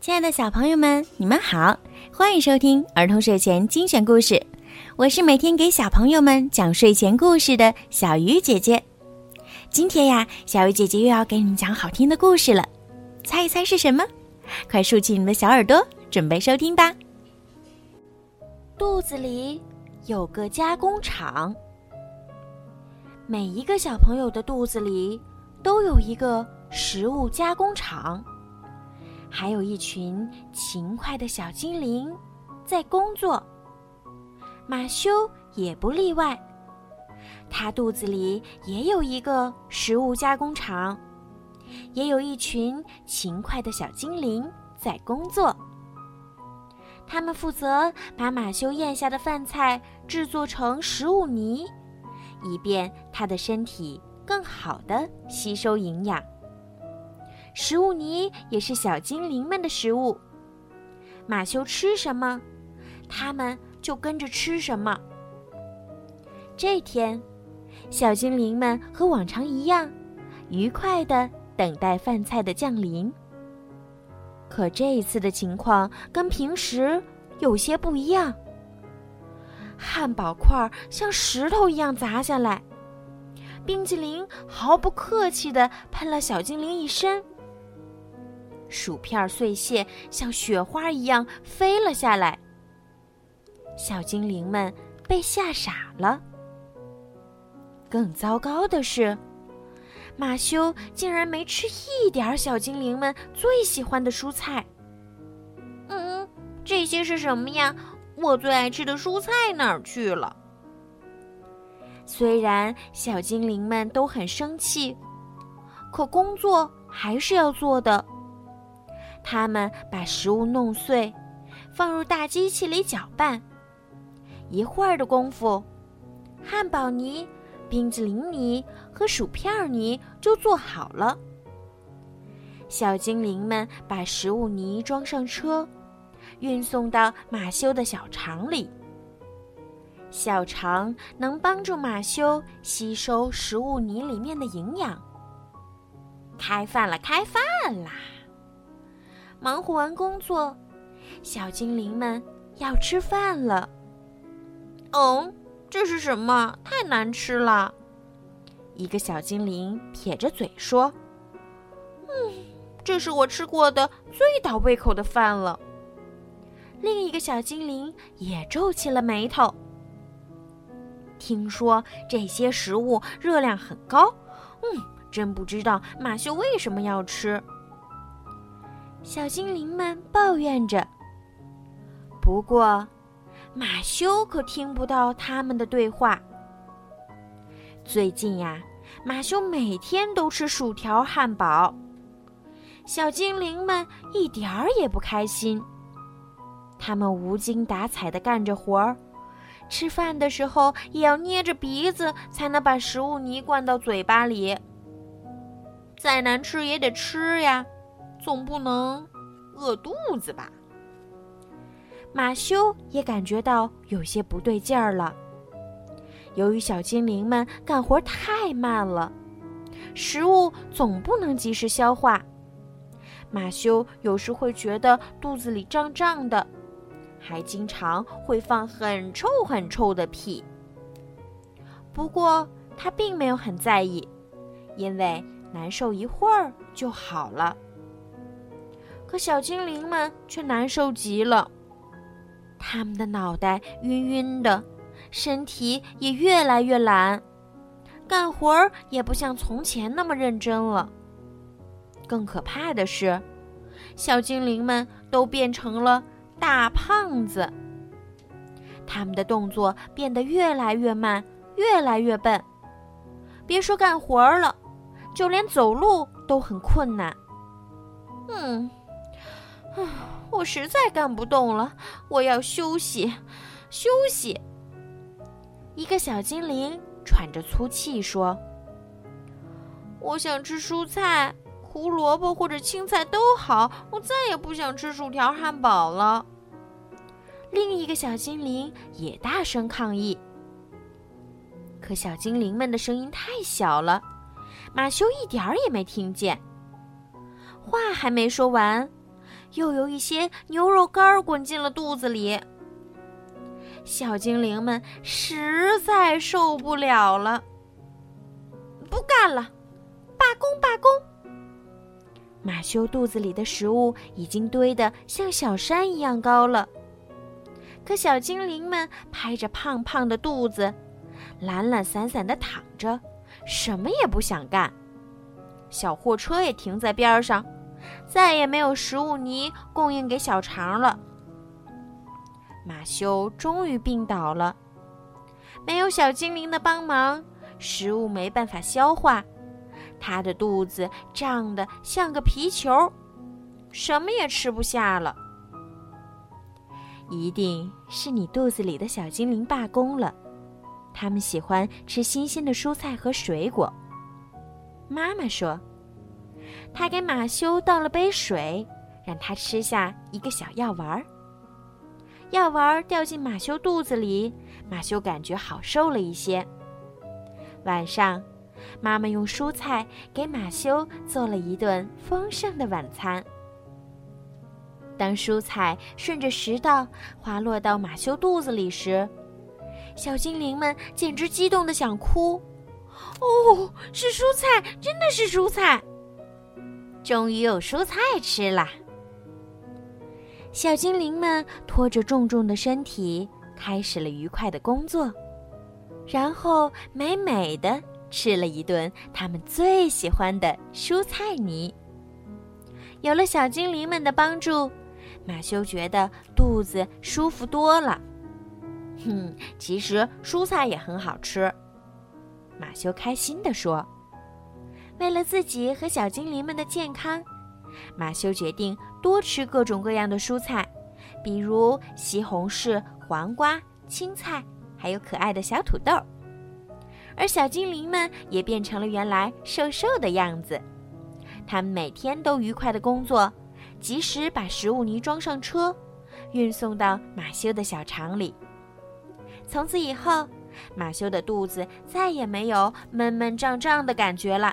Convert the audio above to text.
亲爱的小朋友们，你们好，欢迎收听儿童睡前精选故事。我是每天给小朋友们讲睡前故事的小鱼姐姐。今天呀，小鱼姐姐又要给你们讲好听的故事了，猜一猜是什么？快竖起你们的小耳朵，准备收听吧。肚子里有个加工厂，每一个小朋友的肚子里都有一个食物加工厂。还有一群勤快的小精灵在工作，马修也不例外。他肚子里也有一个食物加工厂，也有一群勤快的小精灵在工作。他们负责把马修咽下的饭菜制作成食物泥，以便他的身体更好的吸收营养。食物泥也是小精灵们的食物。马修吃什么，他们就跟着吃什么。这天，小精灵们和往常一样，愉快地等待饭菜的降临。可这一次的情况跟平时有些不一样。汉堡块像石头一样砸下来，冰淇淋毫不客气地喷了小精灵一身。薯片碎屑像雪花一样飞了下来，小精灵们被吓傻了。更糟糕的是，马修竟然没吃一点小精灵们最喜欢的蔬菜。嗯，这些是什么呀？我最爱吃的蔬菜哪儿去了？虽然小精灵们都很生气，可工作还是要做的。他们把食物弄碎，放入大机器里搅拌。一会儿的功夫，汉堡泥、冰淇淋泥和薯片泥就做好了。小精灵们把食物泥装上车，运送到马修的小肠里。小肠能帮助马修吸收食物泥里面的营养。开饭了，开饭啦！忙活完工作，小精灵们要吃饭了。哦，这是什么？太难吃了！一个小精灵撇着嘴说：“嗯，这是我吃过的最倒胃口的饭了。”另一个小精灵也皱起了眉头。听说这些食物热量很高，嗯，真不知道马修为什么要吃。小精灵们抱怨着。不过，马修可听不到他们的对话。最近呀，马修每天都吃薯条、汉堡，小精灵们一点儿也不开心。他们无精打采地干着活儿，吃饭的时候也要捏着鼻子才能把食物泥灌到嘴巴里。再难吃也得吃呀。总不能饿肚子吧？马修也感觉到有些不对劲儿了。由于小精灵们干活太慢了，食物总不能及时消化。马修有时会觉得肚子里胀胀的，还经常会放很臭很臭的屁。不过他并没有很在意，因为难受一会儿就好了。可小精灵们却难受极了，他们的脑袋晕晕的，身体也越来越懒，干活儿也不像从前那么认真了。更可怕的是，小精灵们都变成了大胖子，他们的动作变得越来越慢，越来越笨，别说干活儿了，就连走路都很困难。嗯。我实在干不动了，我要休息，休息。一个小精灵喘着粗气说：“我想吃蔬菜，胡萝卜或者青菜都好，我再也不想吃薯条、汉堡了。”另一个小精灵也大声抗议，可小精灵们的声音太小了，马修一点儿也没听见。话还没说完。又有一些牛肉干滚进了肚子里。小精灵们实在受不了了，不干了，罢工！罢工！马修肚子里的食物已经堆得像小山一样高了，可小精灵们拍着胖胖的肚子，懒懒散散的躺着，什么也不想干。小货车也停在边上，再也没有食物泥供应给小肠了。马修终于病倒了，没有小精灵的帮忙，食物没办法消化，他的肚子胀得像个皮球，什么也吃不下了。一定是你肚子里的小精灵罢工了，他们喜欢吃新鲜的蔬菜和水果。妈妈说：“她给马修倒了杯水，让他吃下一个小药丸儿。药丸儿掉进马修肚子里，马修感觉好受了一些。晚上，妈妈用蔬菜给马修做了一顿丰盛的晚餐。当蔬菜顺着食道滑落到马修肚子里时，小精灵们简直激动的想哭。哦，是蔬菜，真的是蔬菜！终于有蔬菜吃了。小精灵们拖着重重的身体，开始了愉快的工作，然后美美的吃了一顿他们最喜欢的蔬菜泥。有了小精灵们的帮助，马修觉得肚子舒服多了。哼，其实蔬菜也很好吃。马修开心地说：“为了自己和小精灵们的健康，马修决定多吃各种各样的蔬菜，比如西红柿、黄瓜、青菜，还有可爱的小土豆。而小精灵们也变成了原来瘦瘦的样子。他们每天都愉快的工作，及时把食物泥装上车，运送到马修的小肠里。从此以后。”马修的肚子再也没有闷闷胀胀的感觉了，